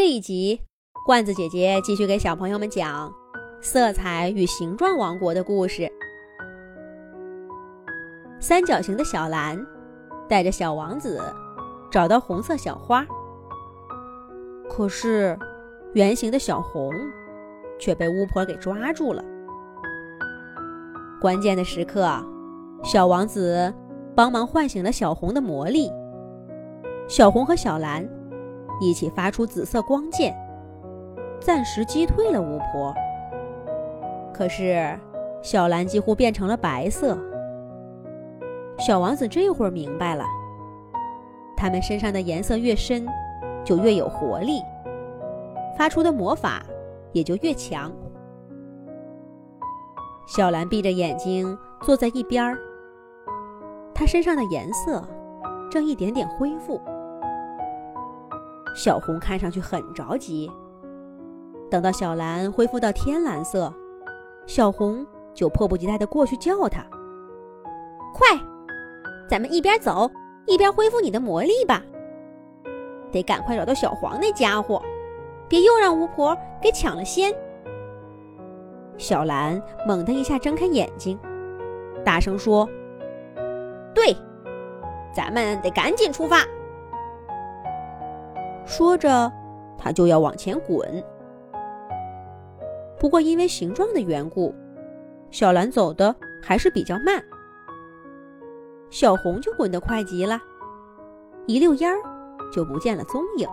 这一集，罐子姐姐继续给小朋友们讲《色彩与形状王国》的故事。三角形的小蓝带着小王子找到红色小花，可是圆形的小红却被巫婆给抓住了。关键的时刻，小王子帮忙唤醒了小红的魔力。小红和小蓝一起发出紫色光剑，暂时击退了巫婆。可是小蓝几乎变成了白色。小王子这会儿明白了，他们身上的颜色越深，就越有活力，发出的魔法也就越强。小蓝闭着眼睛坐在一边儿，他身上的颜色正一点点恢复。小红看上去很着急，等到小蓝恢复到天蓝色，小红就迫不及待地过去叫他：“快，咱们一边走一边恢复你的魔力吧！得赶快找到小黄那家伙，别又让巫婆给抢了先。”小蓝猛地一下睁开眼睛，大声说：“对，咱们得赶紧出发。”说着，他就要往前滚。不过因为形状的缘故，小蓝走的还是比较慢。小红就滚得快极了，一溜烟儿就不见了踪影。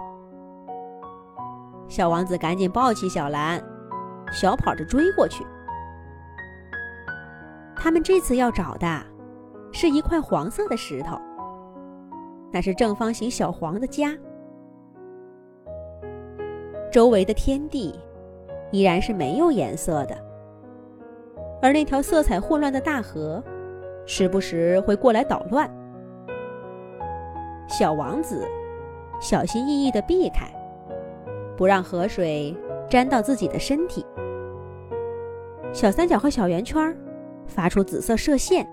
小王子赶紧抱起小蓝。小跑着追过去。他们这次要找的，是一块黄色的石头。那是正方形小黄的家。周围的天地依然是没有颜色的，而那条色彩混乱的大河，时不时会过来捣乱。小王子小心翼翼地避开，不让河水沾到自己的身体。小三角和小圆圈发出紫色射线，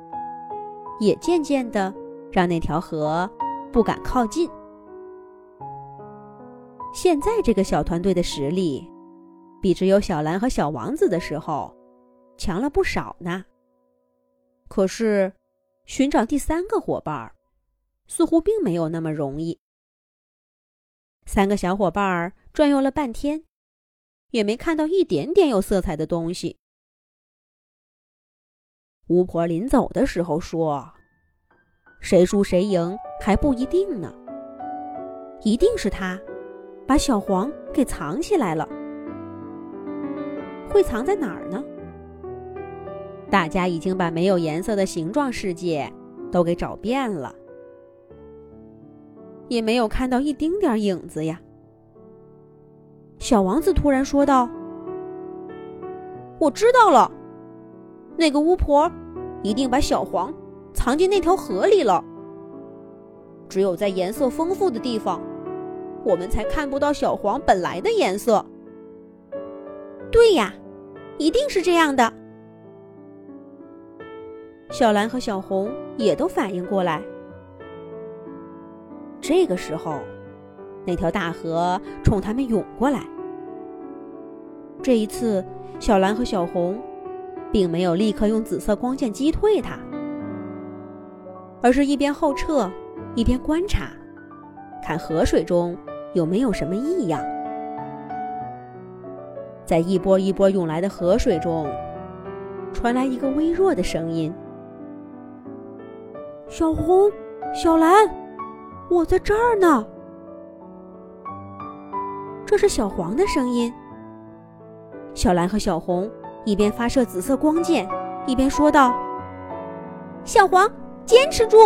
也渐渐的让那条河不敢靠近。现在这个小团队的实力，比只有小蓝和小王子的时候强了不少呢。可是，寻找第三个伙伴，似乎并没有那么容易。三个小伙伴转悠了半天，也没看到一点点有色彩的东西。巫婆临走的时候说：“谁输谁赢还不一定呢，一定是他把小黄给藏起来了。会藏在哪儿呢？大家已经把没有颜色的形状世界都给找遍了，也没有看到一丁点影子呀。”小王子突然说道：“我知道了。”那个巫婆一定把小黄藏进那条河里了。只有在颜色丰富的地方，我们才看不到小黄本来的颜色。对呀，一定是这样的。小蓝和小红也都反应过来。这个时候，那条大河冲他们涌过来。这一次，小蓝和小红。并没有立刻用紫色光剑击退它，而是一边后撤，一边观察，看河水中有没有什么异样。在一波一波涌来的河水中，传来一个微弱的声音：“小红，小蓝，我在这儿呢。”这是小黄的声音。小蓝和小红。一边发射紫色光剑，一边说道：“小黄，坚持住！”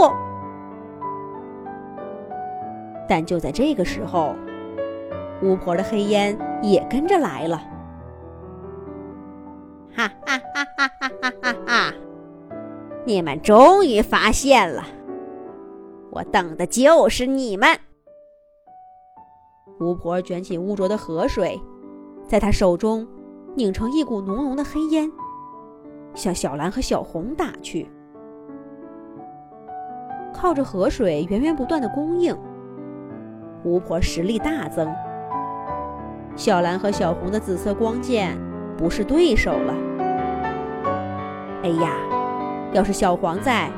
但就在这个时候，巫婆的黑烟也跟着来了。哈哈哈哈哈哈哈哈！你们终于发现了，我等的就是你们。巫婆卷起污浊的河水，在她手中。拧成一股浓浓的黑烟，向小蓝和小红打去。靠着河水源源不断的供应，巫婆实力大增。小蓝和小红的紫色光剑不是对手了。哎呀，要是小黄在，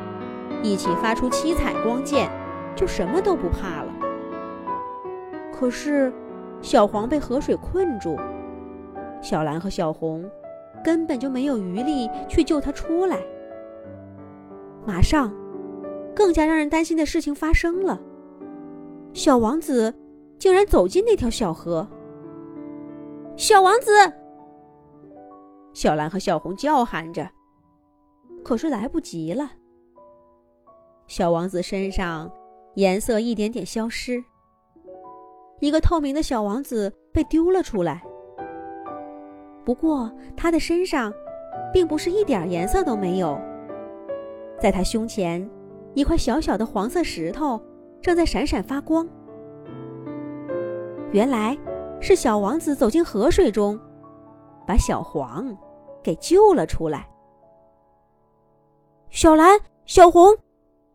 一起发出七彩光剑，就什么都不怕了。可是，小黄被河水困住，小蓝和小红根本就没有余力去救他出来。马上，更加让人担心的事情发生了：小王子竟然走进那条小河。小王子，小蓝和小红叫喊着，可是来不及了。小王子身上颜色一点点消失。一个透明的小王子被丢了出来，不过他的身上并不是一点颜色都没有。在他胸前，一块小小的黄色石头正在闪闪发光。原来是小王子走进河水中，把小黄给救了出来。小蓝、小红，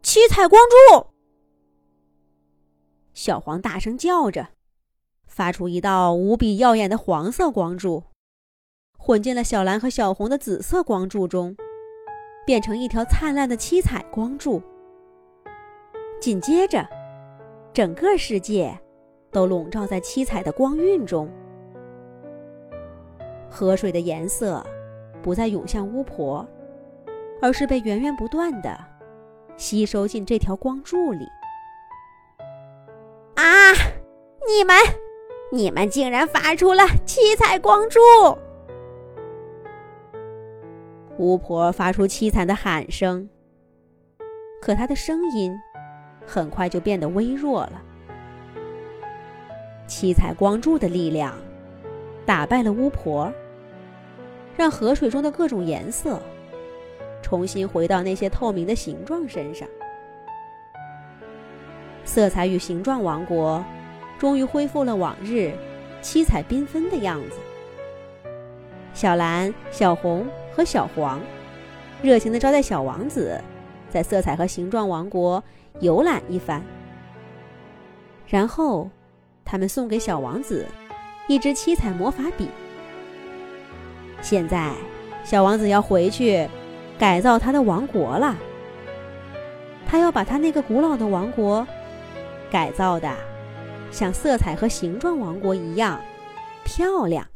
七彩光柱！小黄大声叫着。发出一道无比耀眼的黄色光柱，混进了小蓝和小红的紫色光柱中，变成一条灿烂的七彩光柱。紧接着，整个世界都笼罩在七彩的光晕中。河水的颜色不再涌向巫婆，而是被源源不断的吸收进这条光柱里。啊！你们！你们竟然发出了七彩光柱！巫婆发出凄惨的喊声，可她的声音很快就变得微弱了。七彩光柱的力量打败了巫婆，让河水中的各种颜色重新回到那些透明的形状身上。色彩与形状王国。终于恢复了往日七彩缤纷的样子。小蓝、小红和小黄热情地招待小王子在色彩和形状王国游览一番。然后，他们送给小王子一支七彩魔法笔。现在，小王子要回去改造他的王国了。他要把他那个古老的王国改造的。像色彩和形状王国一样漂亮。